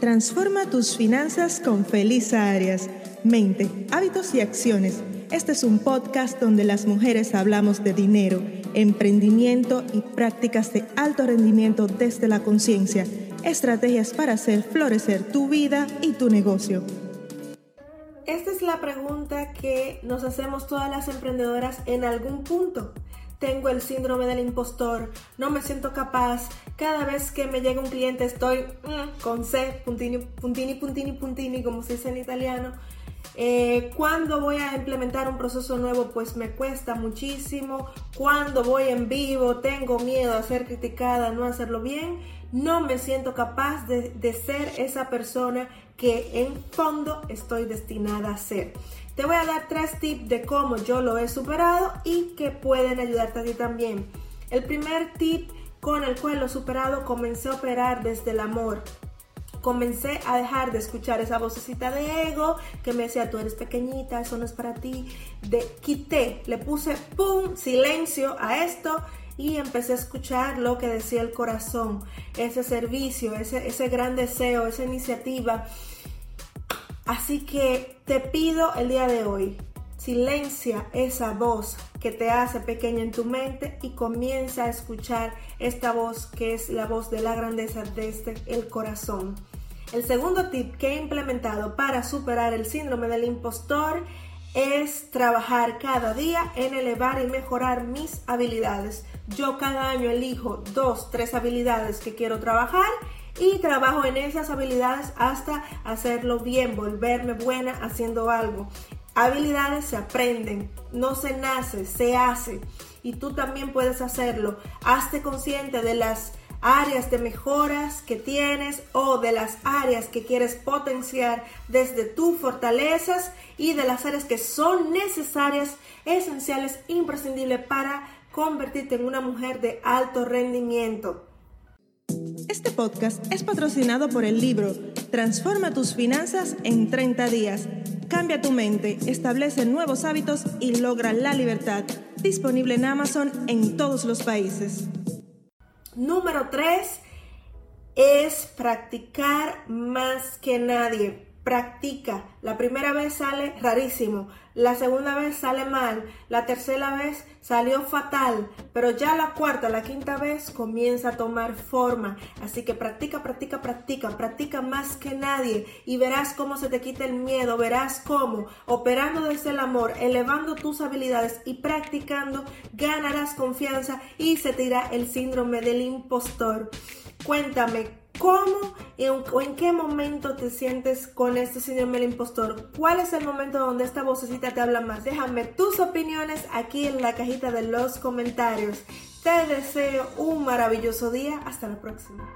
Transforma tus finanzas con Feliz Arias. Mente, hábitos y acciones. Este es un podcast donde las mujeres hablamos de dinero, emprendimiento y prácticas de alto rendimiento desde la conciencia. Estrategias para hacer florecer tu vida y tu negocio. Esta es la pregunta que nos hacemos todas las emprendedoras en algún punto tengo el síndrome del impostor, no me siento capaz, cada vez que me llega un cliente estoy mm, con C, puntini, puntini, puntini, puntini, como se dice en italiano. Eh, voy a implementar un proceso nuevo, pues me cuesta muchísimo. Cuando voy en vivo, tengo miedo a ser criticada, no hacerlo bien. No me siento capaz de, ser esa persona que en fondo estoy destinada a ser. Te voy a dar tres tips de cómo yo lo he superado y que pueden ayudarte a ti también. El primer tip con el cual lo he superado, comencé a operar desde el amor. Comencé a dejar de escuchar esa vocecita de ego que me decía, tú eres pequeñita, eso no es para ti. De, quité, le puse, ¡pum!, silencio a esto y empecé a escuchar lo que decía el corazón, ese servicio, ese, ese gran deseo, esa iniciativa Así que te pido el día de hoy, silencia esa voz que te hace pequeña en tu mente y comienza a escuchar esta voz que es la voz de la grandeza desde el corazón. El segundo tip que he implementado para superar el síndrome del impostor es trabajar cada día en elevar y mejorar mis habilidades. Yo cada año elijo dos, tres habilidades que quiero trabajar y trabajo en esas habilidades hasta hacerlo bien, volverme buena haciendo algo. Habilidades se aprenden, no se nace, se hace y tú también puedes hacerlo. Hazte consciente de las áreas de mejoras que tienes o de las áreas que quieres potenciar desde tus fortalezas y de las áreas que son necesarias, esenciales, imprescindibles para convertirte en una mujer de alto rendimiento. Este podcast es patrocinado por el libro Transforma tus finanzas en 30 días. Cambia tu mente, establece nuevos hábitos y logra la libertad. Disponible en Amazon en todos los países. Número 3 es practicar más que nadie practica. La primera vez sale rarísimo, la segunda vez sale mal, la tercera vez salió fatal, pero ya la cuarta, la quinta vez comienza a tomar forma. Así que practica, practica, practica, practica más que nadie y verás cómo se te quita el miedo, verás cómo operando desde el amor, elevando tus habilidades y practicando, ganarás confianza y se te irá el síndrome del impostor. Cuéntame ¿Cómo o en qué momento te sientes con este síndrome del impostor? ¿Cuál es el momento donde esta vocecita te habla más? Déjame tus opiniones aquí en la cajita de los comentarios. Te deseo un maravilloso día. Hasta la próxima.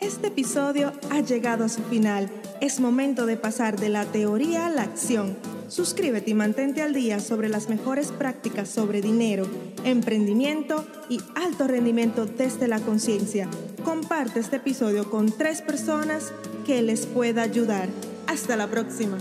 Este episodio ha llegado a su final. Es momento de pasar de la teoría a la acción Suscríbete y mantente al día sobre las mejores prácticas sobre dinero, emprendimiento y alto rendimiento desde la conciencia. Comparte este episodio con tres personas que les pueda ayudar. Hasta la próxima.